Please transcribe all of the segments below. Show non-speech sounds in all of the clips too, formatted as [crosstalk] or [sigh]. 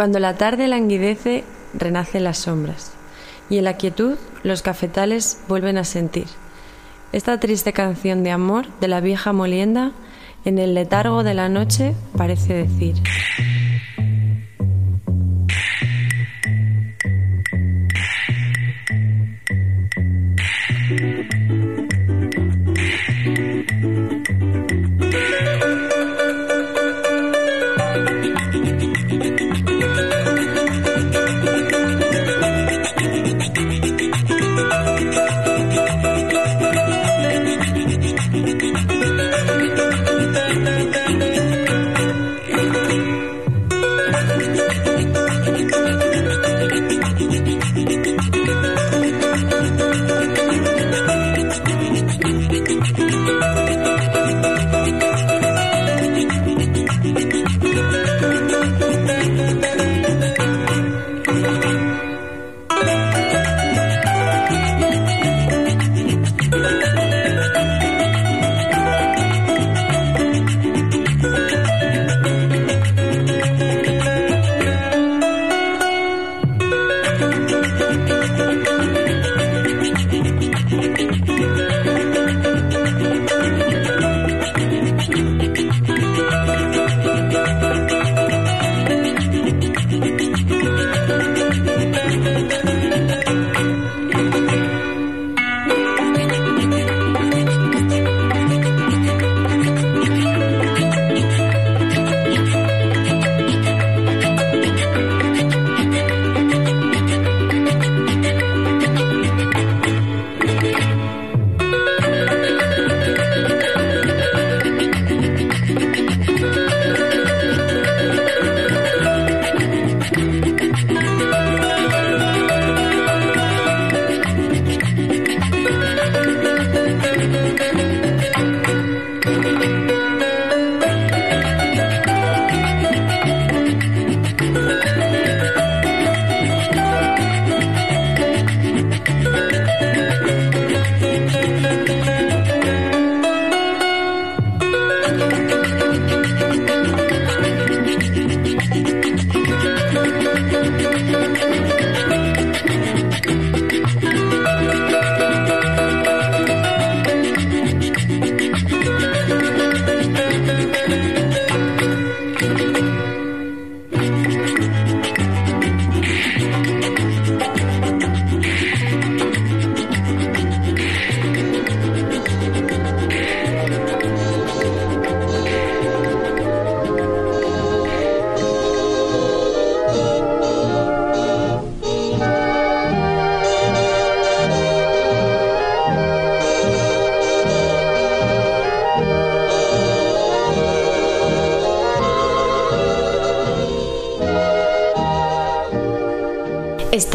Cuando la tarde languidece, renacen las sombras, y en la quietud los cafetales vuelven a sentir. Esta triste canción de amor de la vieja molienda, en el letargo de la noche, parece decir.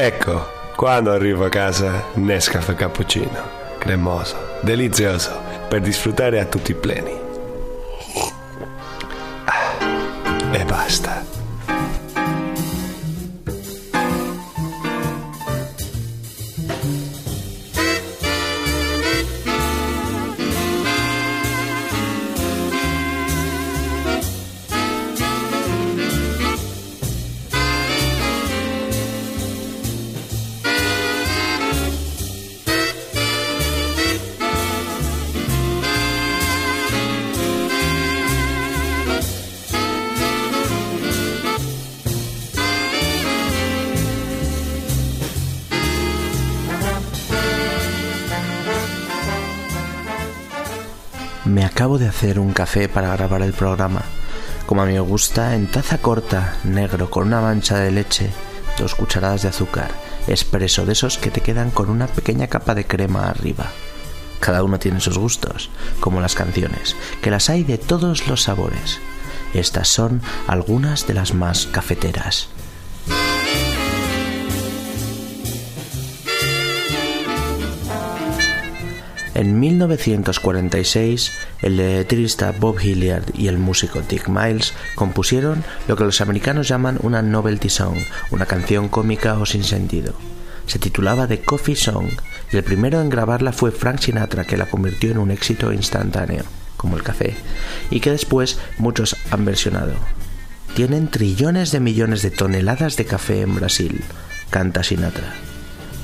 Ecco, quando arrivo a casa, Nescafe cappuccino, cremoso, delizioso, per disfruttare a tutti i pleni. Café para grabar el programa. Como a mí me gusta, en taza corta, negro, con una mancha de leche, dos cucharadas de azúcar, expreso de esos que te quedan con una pequeña capa de crema arriba. Cada uno tiene sus gustos, como las canciones, que las hay de todos los sabores. Estas son algunas de las más cafeteras. En 1946, el letrista Bob Hilliard y el músico Dick Miles compusieron lo que los americanos llaman una novelty song, una canción cómica o sin sentido. Se titulaba The Coffee Song y el primero en grabarla fue Frank Sinatra, que la convirtió en un éxito instantáneo, como el café, y que después muchos han versionado. Tienen trillones de millones de toneladas de café en Brasil, canta Sinatra.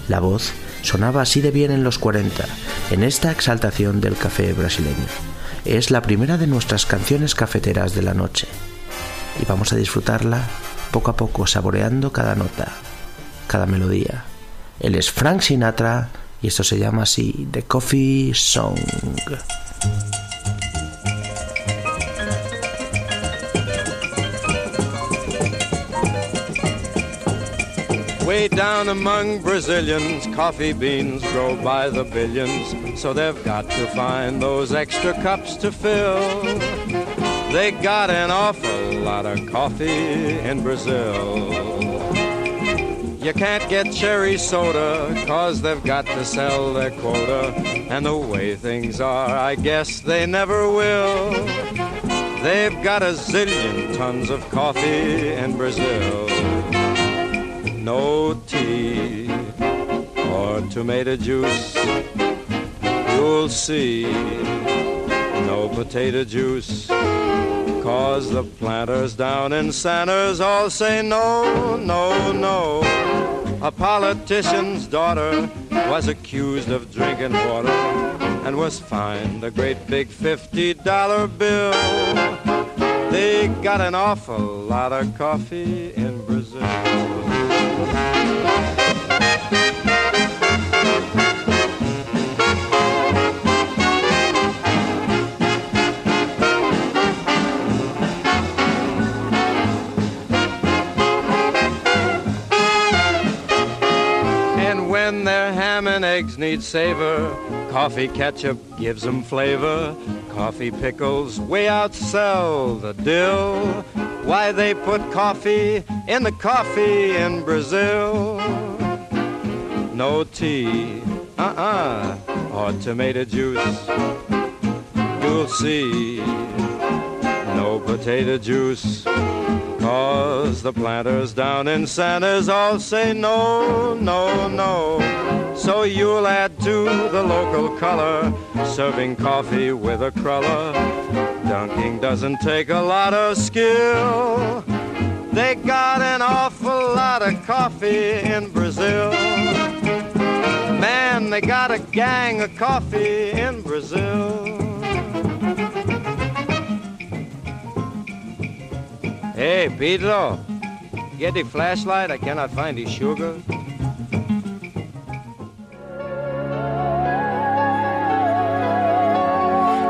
La voz sonaba así de bien en los 40, en esta exaltación del café brasileño. Es la primera de nuestras canciones cafeteras de la noche. Y vamos a disfrutarla poco a poco, saboreando cada nota, cada melodía. Él es Frank Sinatra y esto se llama así The Coffee Song. Way down among Brazilians, coffee beans grow by the billions, so they've got to find those extra cups to fill. They got an awful lot of coffee in Brazil. You can't get cherry soda, cause they've got to sell their quota. And the way things are, I guess they never will. They've got a zillion tons of coffee in Brazil no tea or tomato juice. You'll see no potato juice. Cause the planters down in Sanders all say no, no, no. A politician's daughter was accused of drinking water and was fined a great big $50 bill. They got an awful lot of coffee in Brazil. Need savor, coffee ketchup gives them flavor. Coffee pickles way outsell the dill. Why they put coffee in the coffee in Brazil? No tea, uh-uh, or tomato juice. You'll see no potato juice. Cause the planters down in Santa's all say no, no, no. So you'll add to the local color, serving coffee with a cruller. Dunking doesn't take a lot of skill. They got an awful lot of coffee in Brazil. Man, they got a gang of coffee in Brazil. Hey, Pedro, get the flashlight. I cannot find the sugar.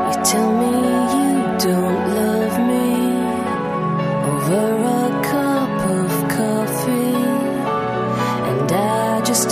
You tell me you don't love me over a cup of coffee, and I just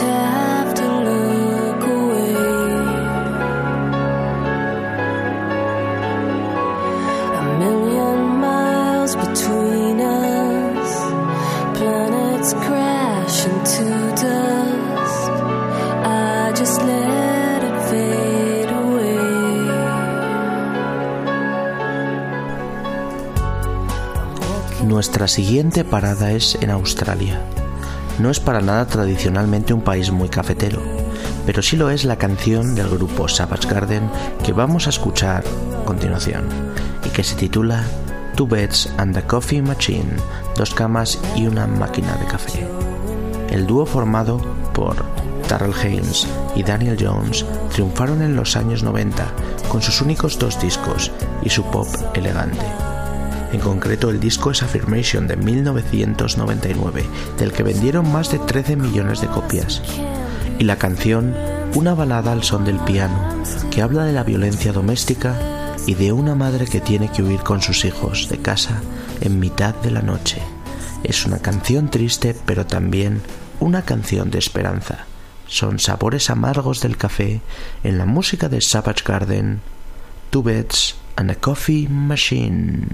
Nuestra siguiente parada es en Australia. No es para nada tradicionalmente un país muy cafetero, pero sí lo es la canción del grupo Savage Garden que vamos a escuchar a continuación y que se titula Two Beds and a Coffee Machine, dos camas y una máquina de café. El dúo formado por Darrell Haynes y Daniel Jones triunfaron en los años 90 con sus únicos dos discos y su pop elegante. En concreto, el disco es Affirmation de 1999, del que vendieron más de 13 millones de copias. Y la canción, una balada al son del piano, que habla de la violencia doméstica y de una madre que tiene que huir con sus hijos de casa en mitad de la noche. Es una canción triste, pero también una canción de esperanza. Son sabores amargos del café en la música de Savage Garden, Two Beds and a Coffee Machine.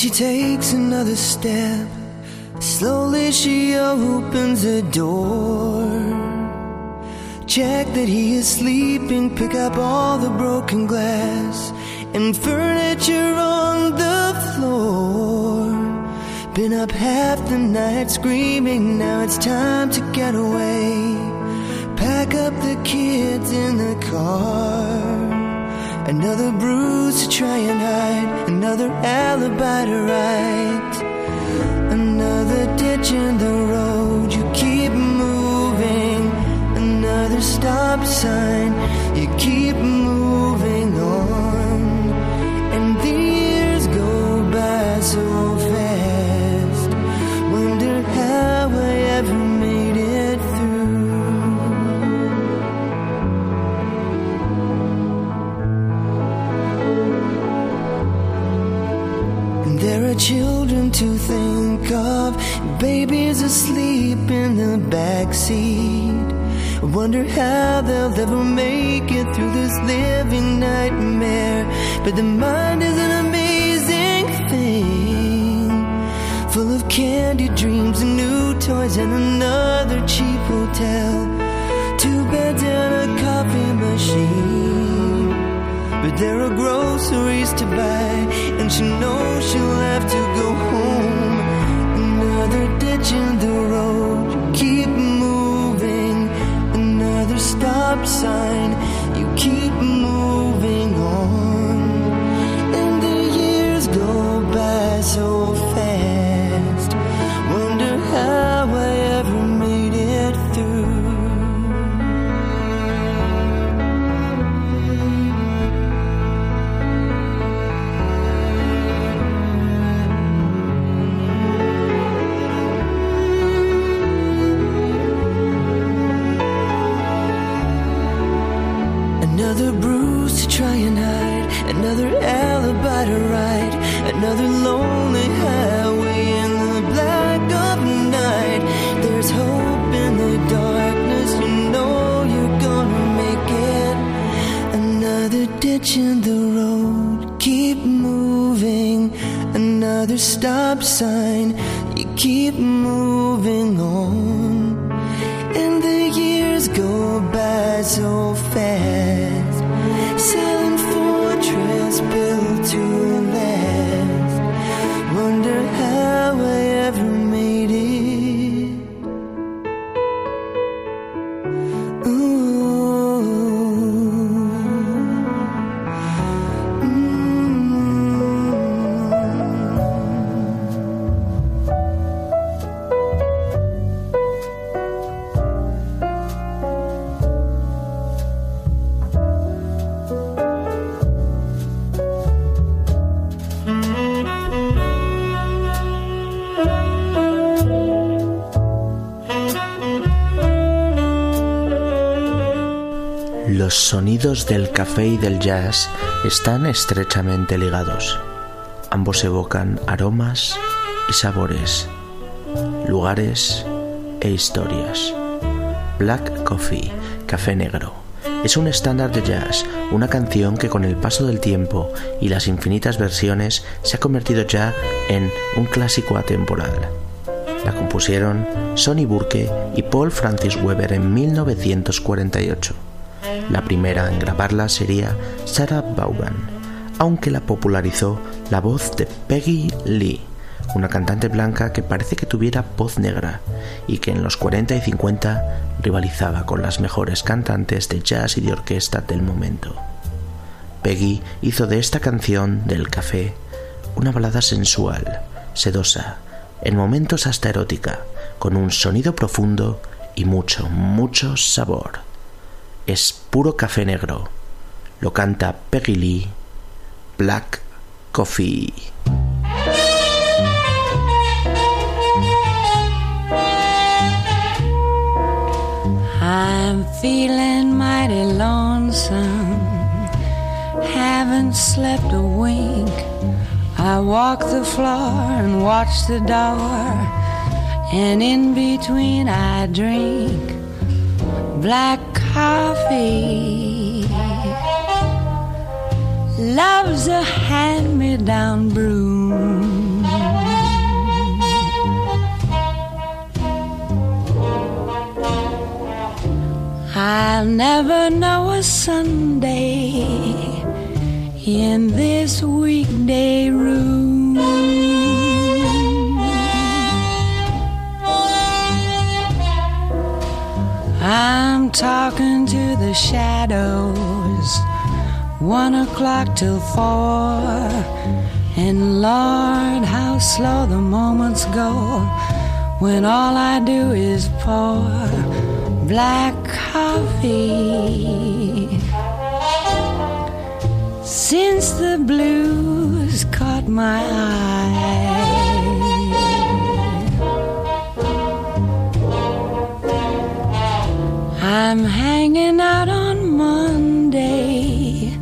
She takes another step. Slowly she opens the door. Check that he is sleeping, pick up all the broken glass and furniture on the floor. Been up half the night screaming, now it's time to get away. Pack up the kids in the car. Another bruise to try and hide, another alibi to write, another ditch in the road. You keep moving, another stop sign. You keep moving of, babies asleep in the back seat. I wonder how they'll ever make it through this living nightmare. But the mind is an amazing thing, full of candy dreams and new toys and another cheap hotel. Two beds and a coffee machine. But there are groceries to buy, and she knows she'll have to go home. In the road, you keep moving. Another stop sign, In the road, keep moving. Another stop sign, you keep moving on. And the years go by so fast. Del café y del jazz están estrechamente ligados. Ambos evocan aromas y sabores, lugares e historias. Black Coffee, café negro, es un estándar de jazz, una canción que con el paso del tiempo y las infinitas versiones se ha convertido ya en un clásico atemporal. La compusieron Sonny Burke y Paul Francis Weber en 1948. La primera en grabarla sería Sarah Vaughan, aunque la popularizó la voz de Peggy Lee, una cantante blanca que parece que tuviera voz negra y que en los 40 y 50 rivalizaba con las mejores cantantes de jazz y de orquesta del momento. Peggy hizo de esta canción del café una balada sensual, sedosa, en momentos hasta erótica, con un sonido profundo y mucho, mucho sabor. Es puro café negro. Lo canta Peggy Lee, Black Coffee. I'm feeling mighty lonesome. Haven't slept a wink. I walk the floor and watch the door. And in between, I drink black coffee. Love's a hand me down broom. I'll never know a Sunday in this weekday room. I'm talking to the shadows, one o'clock till four. And Lord, how slow the moments go when all I do is pour black coffee. Since the blues caught my eye. I'm hanging out on Monday,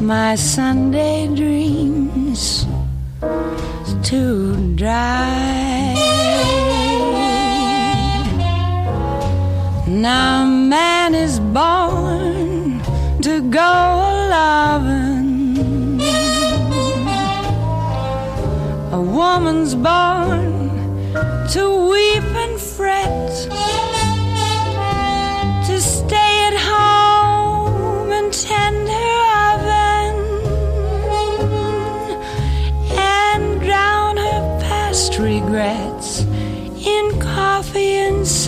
my Sunday dreams too dry. Now man is born to go loving. A woman's born to weep and fret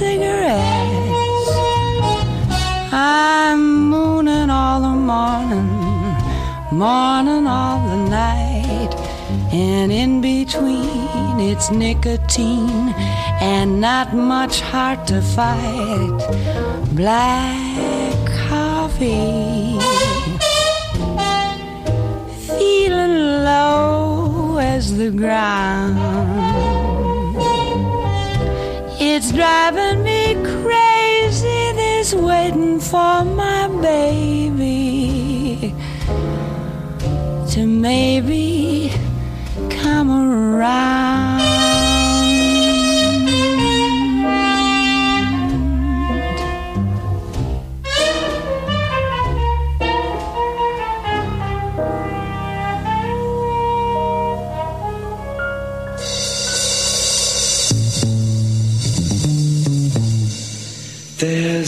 cigarettes. I'm mooning all the morning, morning all the night, and in between it's nicotine and not much heart to fight. Black coffee, feeling low as the ground. It's driving me crazy, this waiting for my baby to maybe come around.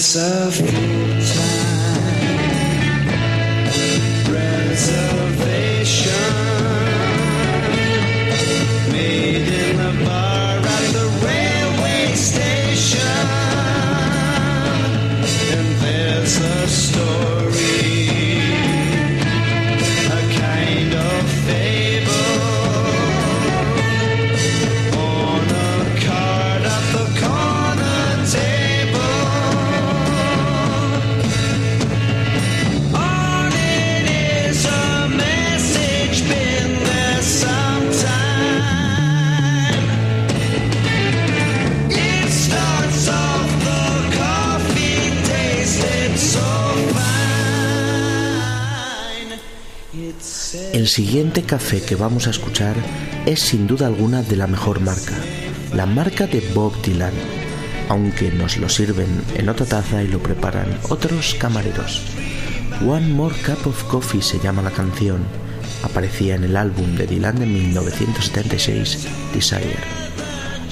yourself. Siguiente café que vamos a escuchar es sin duda alguna de la mejor marca, la marca de Bob Dylan, aunque nos lo sirven en otra taza y lo preparan otros camareros. One More Cup of Coffee se llama la canción, aparecía en el álbum de Dylan de 1976, Desire.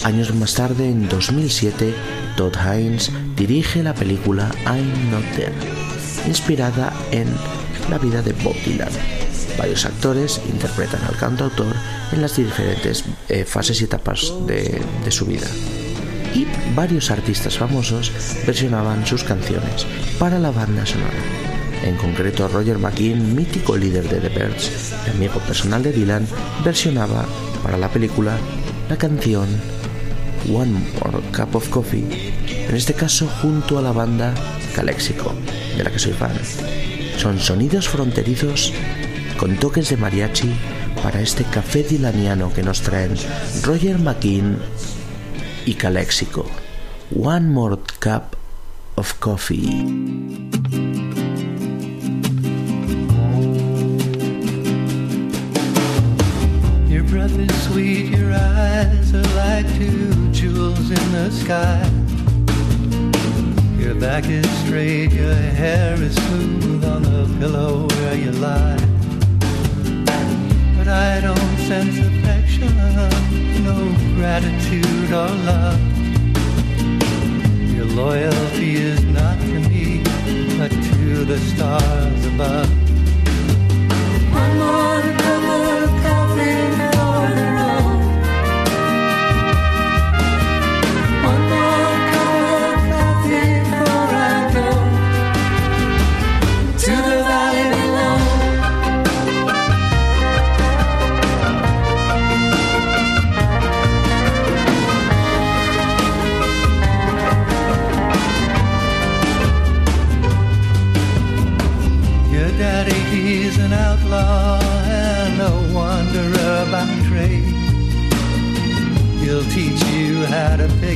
Años más tarde, en 2007, Todd Haynes dirige la película I'm Not There, inspirada en la vida de Bob Dylan. Varios actores interpretan al cantautor en las diferentes eh, fases y etapas de, su vida. Y varios artistas famosos versionaban sus canciones para la banda sonora. En concreto, Roger McKean, mítico líder de The Birds, y amigo personal de Dylan, versionaba para la película la canción One More Cup of Coffee en este caso junto a la banda Calexico, de la que soy fan. Son sonidos fronterizos con toques de mariachi para este café dilaniano que nos traen Roger McKean y Calexico. One more cup of coffee. Your breath is sweet, your eyes are like two jewels in the sky. Your back is straight, your hair is smooth on the pillow where you lie. But I affection, no gratitude or love. Your loyalty is not to me, but to the stars above.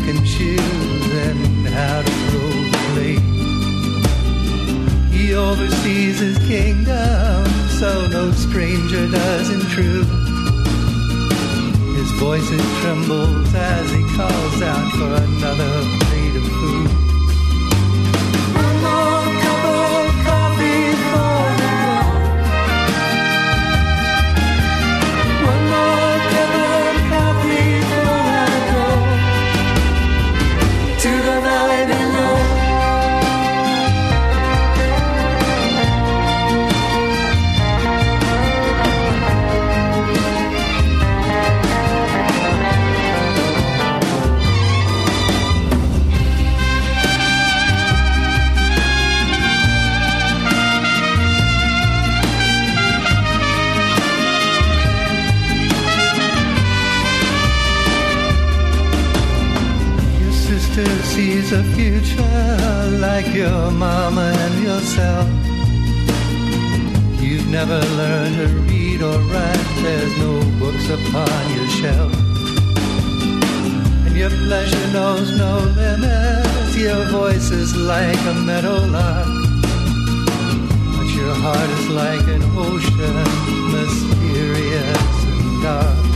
And how to the blade. He oversees his kingdom, so no stranger does intrude. His voice it trembles as he calls out for another a future like your mama and yourself. You've never learned to read or write, there's no books upon your shelf. And your pleasure knows no limits, your voice is like a meadowlark. But your heart is like an ocean, mysterious and dark.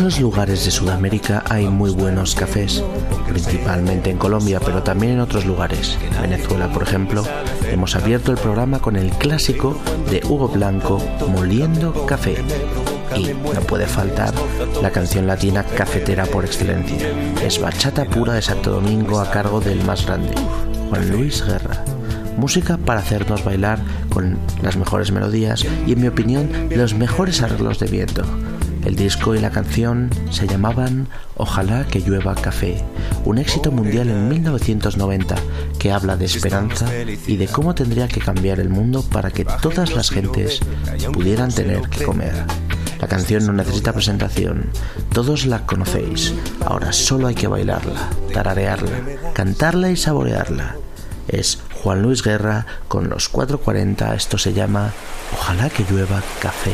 Muchos lugares de Sudamérica hay muy buenos cafés, principalmente en Colombia, pero también en otros lugares. En Venezuela, por ejemplo, hemos abierto el programa con el clásico de Hugo Blanco, Moliendo Café. Y no puede faltar la canción latina cafetera por excelencia. Es bachata pura de Santo Domingo a cargo del más grande, Juan Luis Guerra. Música para hacernos bailar con las mejores melodías y, en mi opinión, los mejores arreglos de viento. El disco y la canción se llamaban Ojalá que llueva café, un éxito mundial en 1990 que habla de esperanza y de cómo tendría que cambiar el mundo para que todas las gentes pudieran tener que comer. La canción no necesita presentación, todos la conocéis, ahora solo hay que bailarla, tararearla, cantarla y saborearla. Es Juan Luis Guerra con los 440, esto se llama Ojalá que llueva café.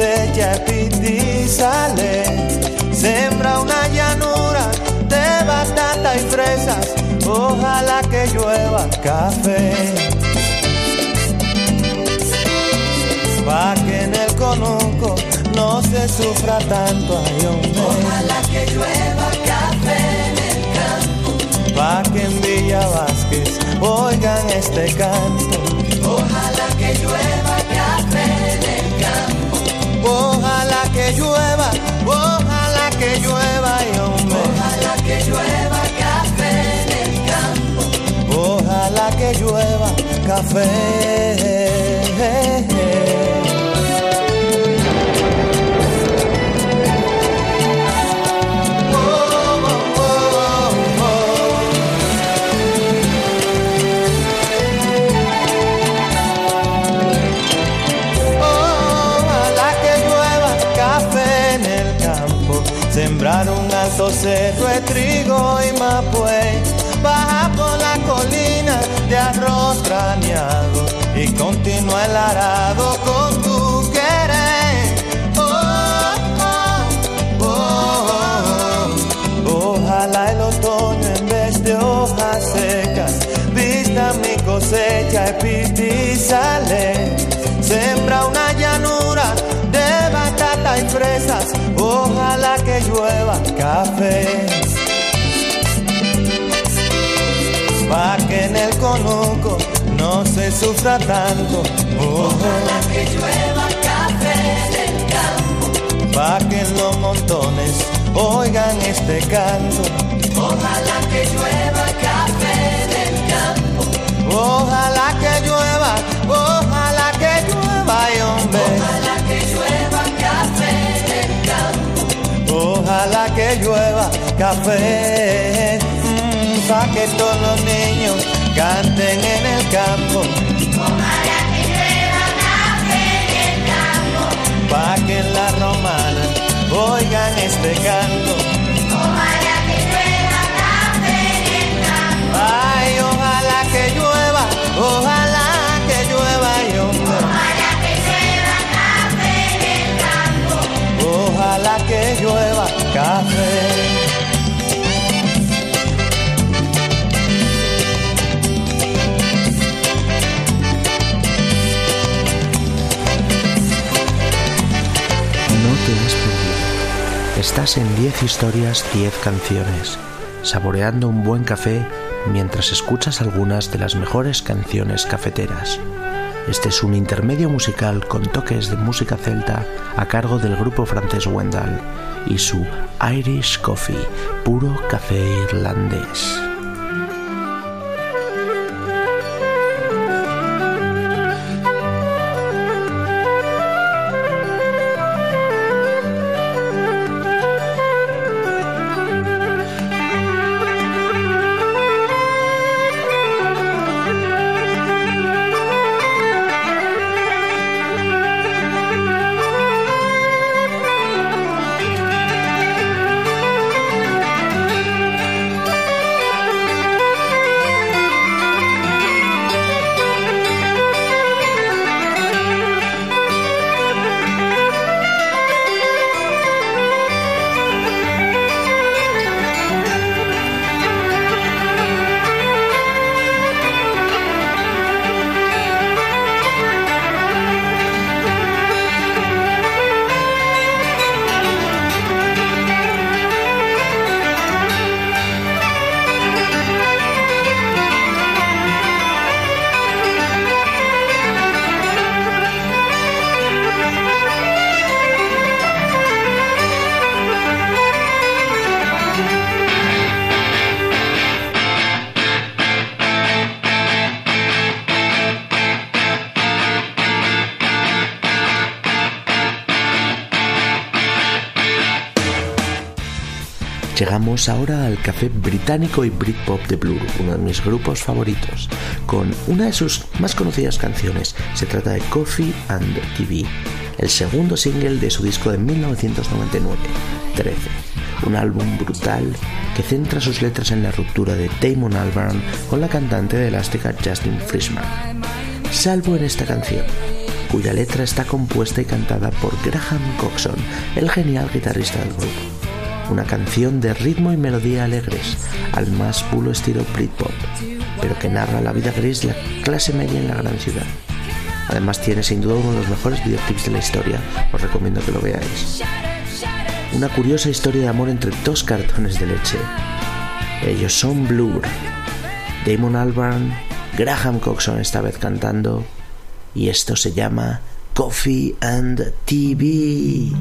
Cosecha y sale. Sembra una llanura de batata y fresas. Ojalá que llueva café. Pa' que en el conuco no se sufra tanto ay, hombre. Ojalá que llueva café en el campo. Pa' que en Villa Vázquez oigan este canto. Ojalá que llueva que llueva, ojalá que llueva, ay, hombre. Ojalá que llueva café en el campo. Ojalá que llueva café. Campo, sembrar un alto cerro de trigo y mapuey, baja por la colina de arroz graneado y continúa el arado con tu querer. Oh, oh, oh. Ojalá el otoño en vez de hojas secas vista mi cosecha y sale. Ojalá que llueva café. Pa' que en el conuco no se sufra tanto. Ojalá que llueva café en el campo. Pa' que en los montones oigan este canto. Ojalá que llueva café en el campo. Ojalá que llueva, ojalá que llueva, ay, hombre. Que llueva café. mm, pa' que todos los niños canten en el campo. Ojalá que llueva café en el campo. Pa' que en la romana oigan este canto. Estás en 10 historias, 10 canciones, saboreando un buen café mientras escuchas algunas de las mejores canciones cafeteras. Este es un intermedio musical con toques de música celta a cargo del grupo francés Wendell y su Irish Coffee, puro café irlandés. Ahora al café británico y Britpop de Blur, uno de mis grupos favoritos, con una de sus más conocidas canciones. Se trata de Coffee and TV, el segundo single de su disco de 1999, 13. Un álbum brutal que centra sus letras en la ruptura de Damon Albarn con la cantante de elástica Justin Frischman. Salvo en esta canción, cuya letra está compuesta y cantada por Graham Coxon, el genial guitarrista del grupo una canción de ritmo y melodía alegres, al más puro estilo Britpop, pero que narra la vida gris de la clase media en la gran ciudad. Además tiene sin duda uno de los mejores videoclips de la historia, os recomiendo que lo veáis. Una curiosa historia de amor entre dos cartones de leche. Ellos son Blur, Damon Albarn, Graham Coxon esta vez cantando, y esto se llama Coffee and TV.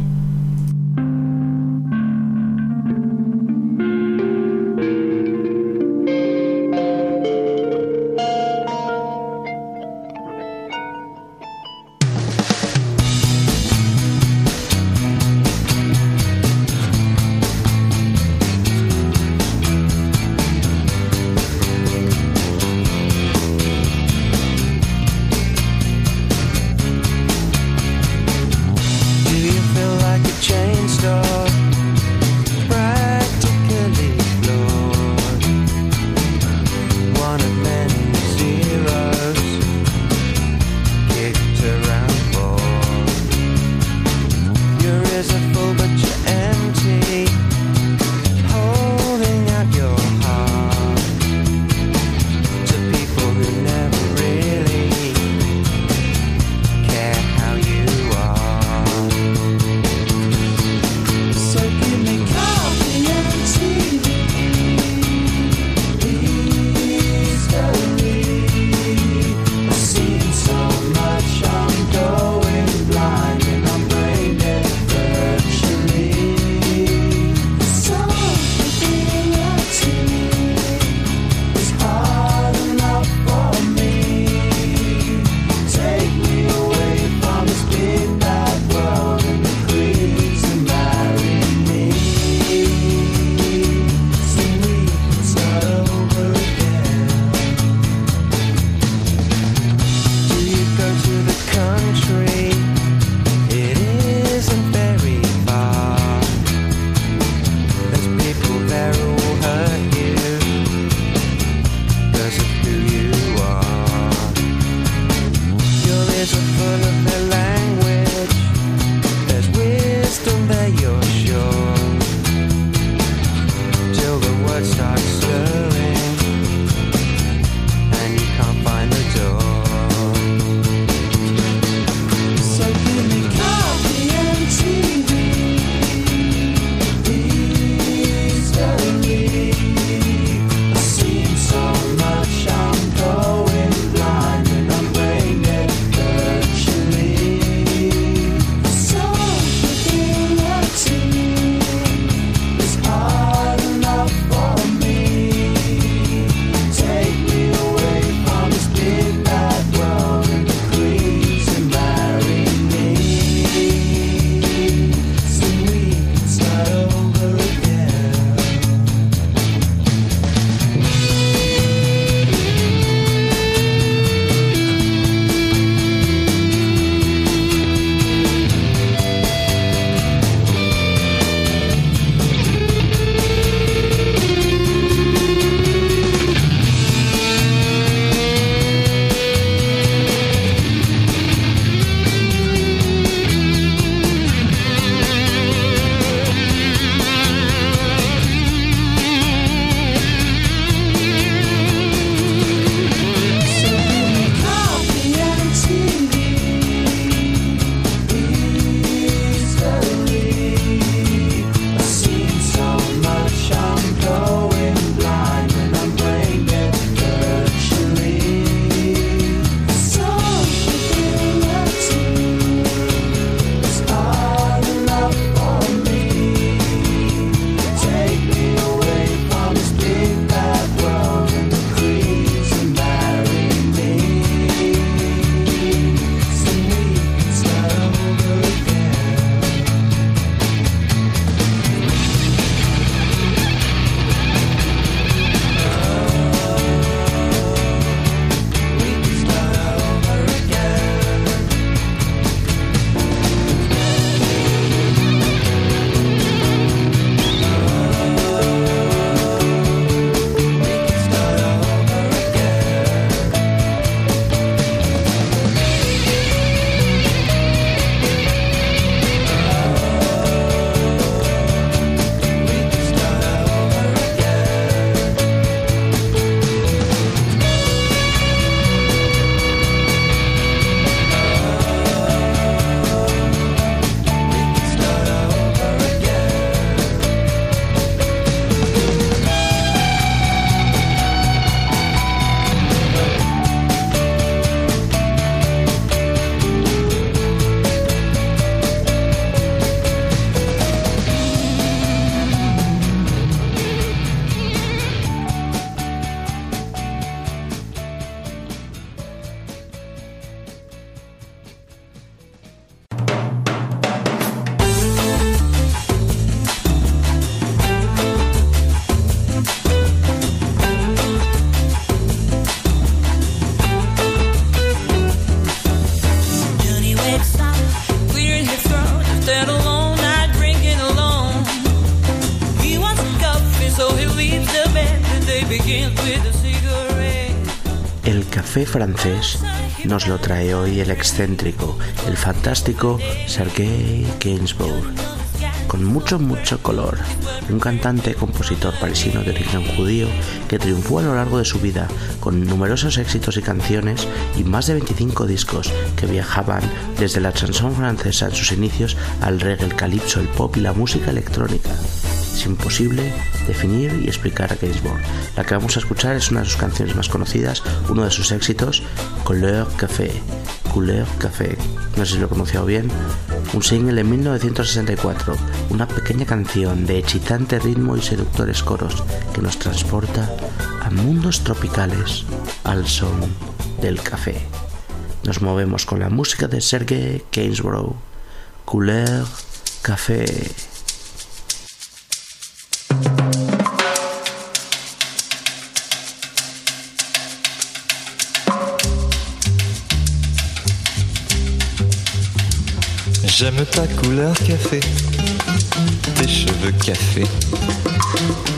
Francés nos lo trae hoy el excéntrico, el fantástico Sergei Gainsbourg. Con mucho, mucho color. Un cantante, compositor parisino de origen judío que triunfó a lo largo de su vida con numerosos éxitos y canciones y más de 25 discos que viajaban desde la chanson francesa en sus inicios al reggae, el calipso, el pop y la música electrónica. Imposible definir y explicar a Gainsbourg. La que vamos a escuchar es una de sus canciones más conocidas, uno de sus éxitos, Couleur Café. Couleur Café, no sé si lo he pronunciado bien, un single en 1964, una pequeña canción de excitante ritmo y seductores coros que nos transporta a mundos tropicales al son del café. Nos movemos con la música de Sergei Gainsbourg, Couleur Café. J'aime ta couleur café, tes cheveux café,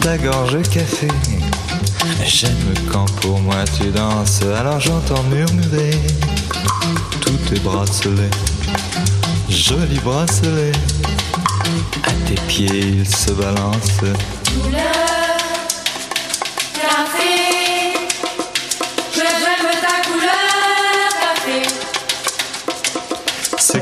ta gorge café. J'aime quand pour moi tu danses, alors j'entends murmurer tous tes bracelets, jolis bracelets. À tes pieds ils se balancent.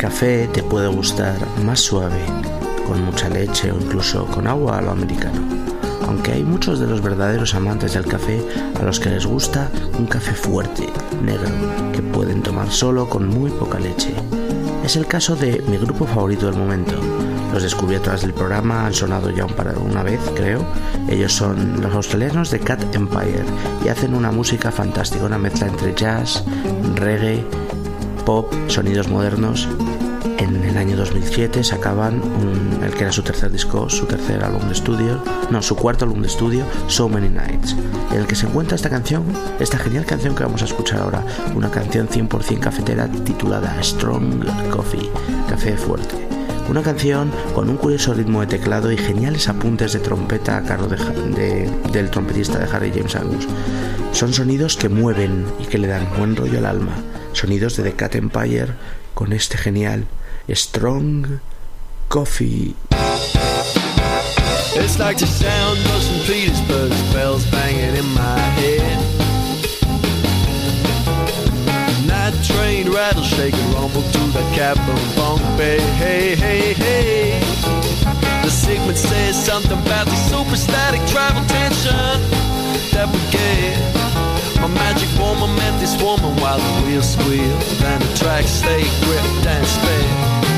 Café te puede gustar más suave, con mucha leche o incluso con agua a lo americano. Aunque hay muchos de los verdaderos amantes del café a los que les gusta un café fuerte, negro, que pueden tomar solo con muy poca leche. Es el caso de mi grupo favorito del momento. Los través del programa, han sonado ya un par- una vez, creo. Ellos son los australianos de Cat Empire y hacen una música fantástica, una mezcla entre jazz, reggae, pop, sonidos modernos. En el año 2007 sacaban un- el que era su tercer disco, su tercer álbum de estudio, no, su cuarto álbum de estudio, So Many Nights, en el que se encuentra esta canción, esta genial canción que vamos a escuchar ahora, una canción 100% cafetera titulada Strong Coffee, café fuerte. Una canción con un curioso ritmo de teclado y geniales apuntes de trompeta a cargo de del trompetista de Harry James Angus. Son sonidos que mueven y que le dan buen rollo al alma. Sonidos de The Cat Empire con este genial Strong Coffee. It's like the sound of St. Petersburg's bells banging in my head. Night train rattle, shake rumble to the cap and bunk bed. Hey, hey, hey. The segment says something about the superstatic travel tension that we get. My magic woman met this woman while the wheels squeal. Then the tracks stay gripped and sped.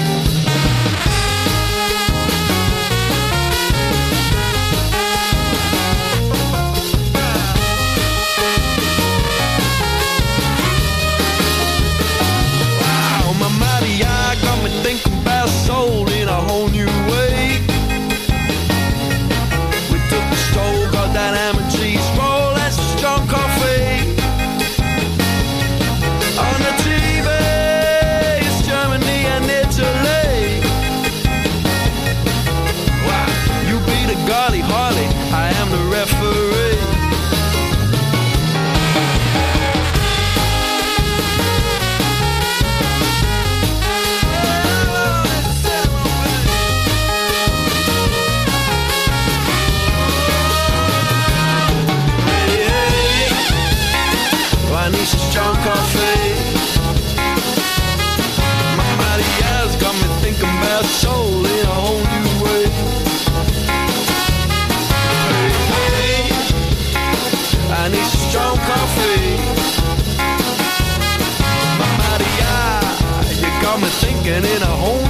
Me thinking in a whole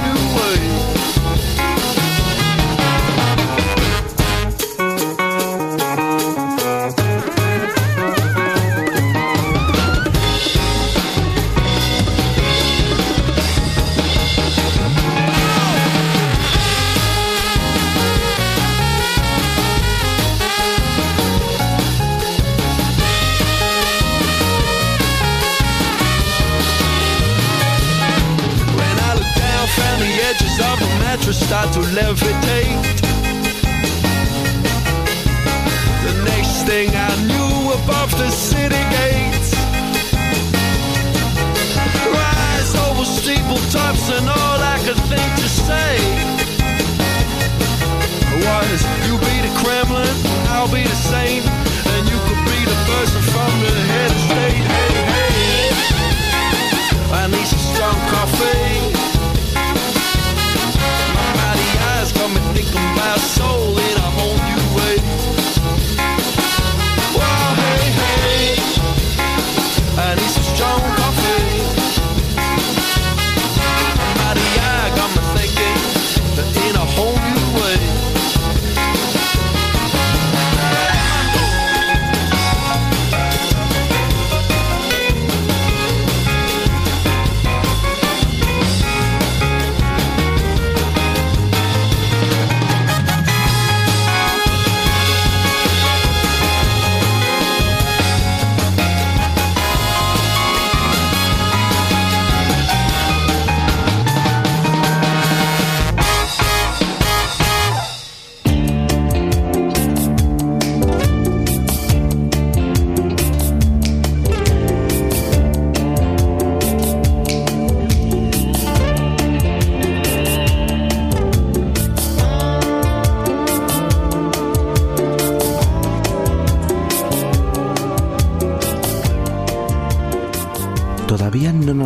some coffee. My body eyes got me thinking about soul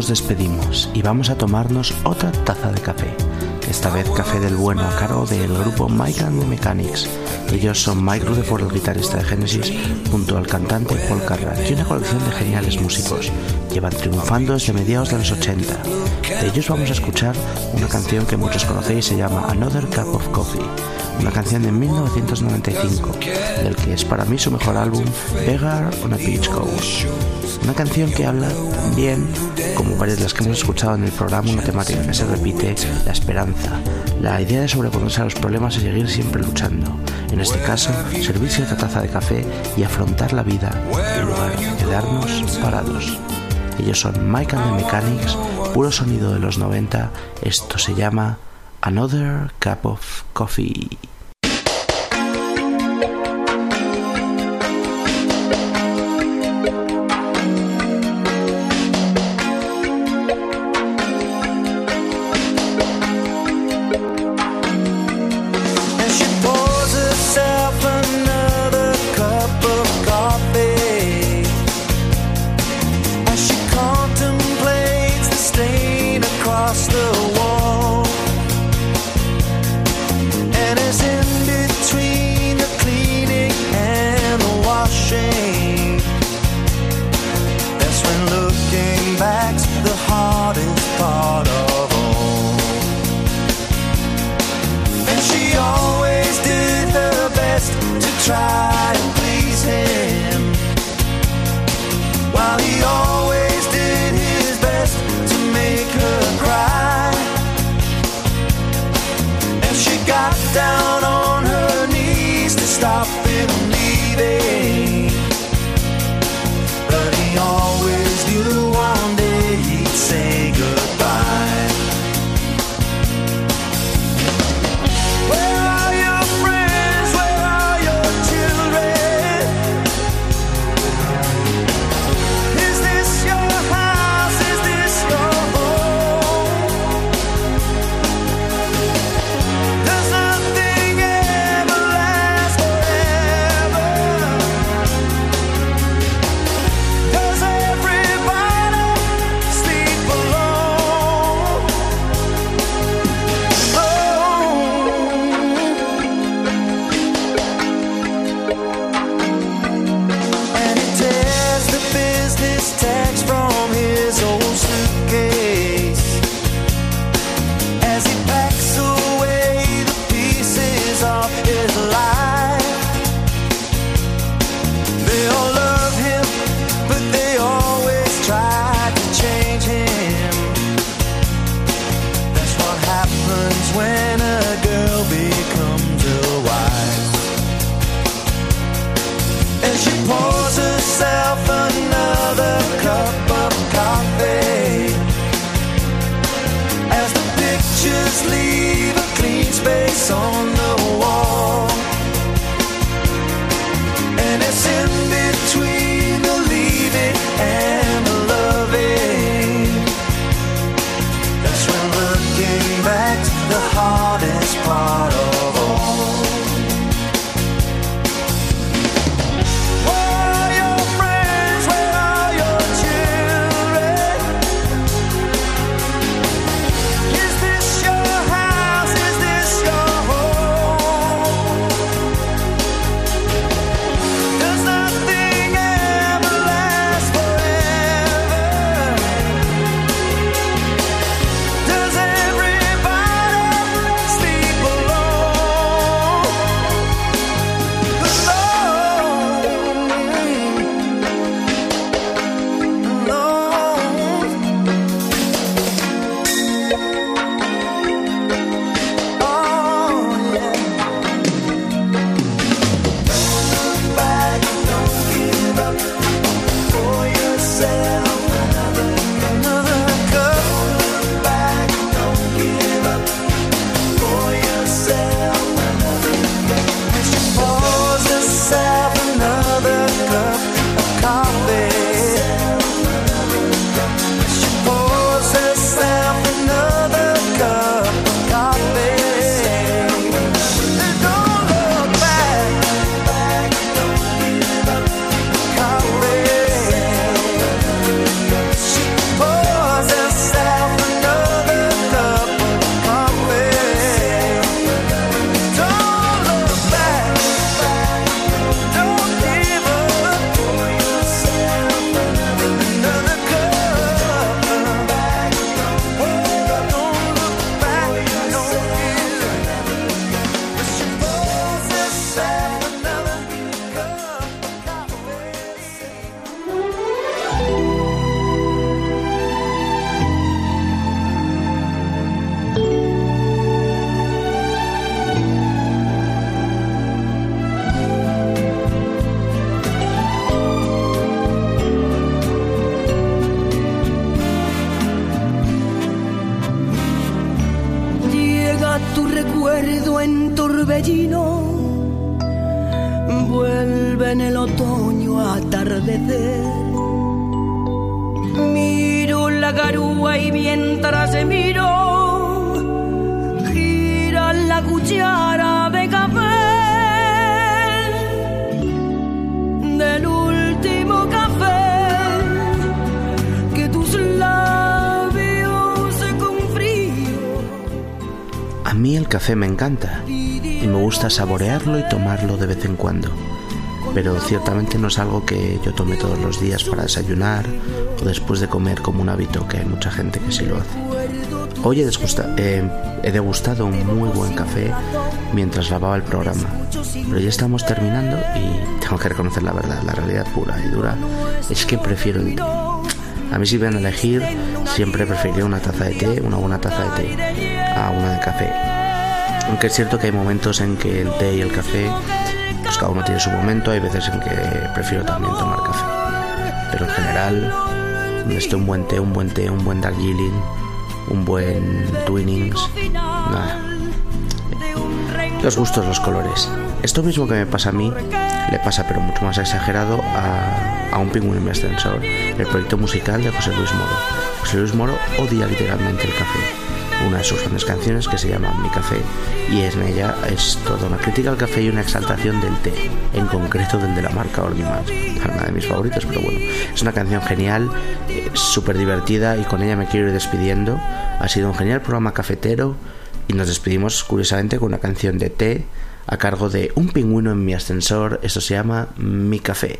despedimos y vamos a tomarnos otra taza de café. Esta vez café del bueno a cargo del grupo Mike and the Mechanics. Ellos son Mike Rutherford, el guitarrista de Genesis, junto al cantante Paul Carrack y una colección de geniales músicos. Llevan triunfando desde mediados de los 80. De ellos vamos a escuchar una canción que muchos conocéis, se llama Another Cup of Coffee, una canción de 1995, del que es para mí su mejor álbum, Beggar on a Beach Coast. Una canción que habla también, como varias de las que hemos escuchado en el programa, una temática que se repite, la esperanza, la idea de sobreponerse a los problemas y seguir siempre luchando. En este caso, servirse otra taza de café y afrontar la vida en lugar de quedarnos parados. Ellos son Mike and the Mechanics, puro sonido de los 90. Esto se llama Another Cup of Coffee. Saborearlo y tomarlo de vez en cuando. Pero ciertamente no es algo que yo tome todos los días para desayunar o después de comer como un hábito, que hay mucha gente que sí lo hace. Hoy he, desgusta- eh, degustado un muy buen café mientras lavaba el programa, pero ya estamos terminando y [laughs] tengo que reconocer la verdad, la realidad pura y dura es que prefiero el té. A mí si ven a elegir, siempre preferiría una taza de té, una buena taza de té, a una de café. Aunque es cierto que hay momentos en que el té y el café, pues cada uno tiene su momento, hay veces en que prefiero también tomar café. Pero en general, esté un buen té, un buen té, un buen Darjeeling, un buen Twinings, nada. Los gustos, los colores. Esto mismo que me pasa a mí, le pasa pero mucho más exagerado a, a un pingüino en ascensor, el proyecto musical de José Luis Moro. José Luis Moro odia literalmente el café. Una de sus grandes canciones que se llama Mi Café y en ella es toda una crítica al café y una exaltación del té, en concreto del de la marca Ordimans. Una de mis favoritos, pero bueno, es una canción genial, eh, súper divertida y con ella me quiero ir despidiendo. Ha sido un genial programa cafetero y nos despedimos curiosamente con una canción de té a cargo de Un pingüino en mi ascensor. Esto se llama Mi Café.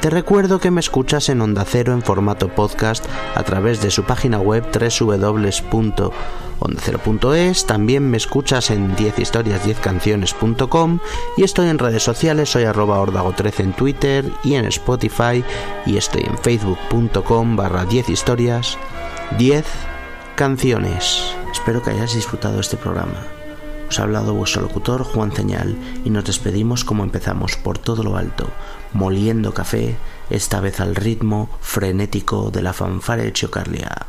Te recuerdo que me escuchas en Onda Cero en formato podcast a través de su página web www.ondacero.es, también me escuchas en 10historias10canciones.com y estoy en redes sociales, soy arroba ordago13 en Twitter y en Spotify y estoy en facebook.com barra 10 historias 10 canciones. Espero que hayas disfrutado este programa. Os ha hablado vuestro locutor Juan Ceñal y nos despedimos como empezamos por todo lo alto, moliendo café, esta vez al ritmo frenético de la fanfare de Chiocarlia.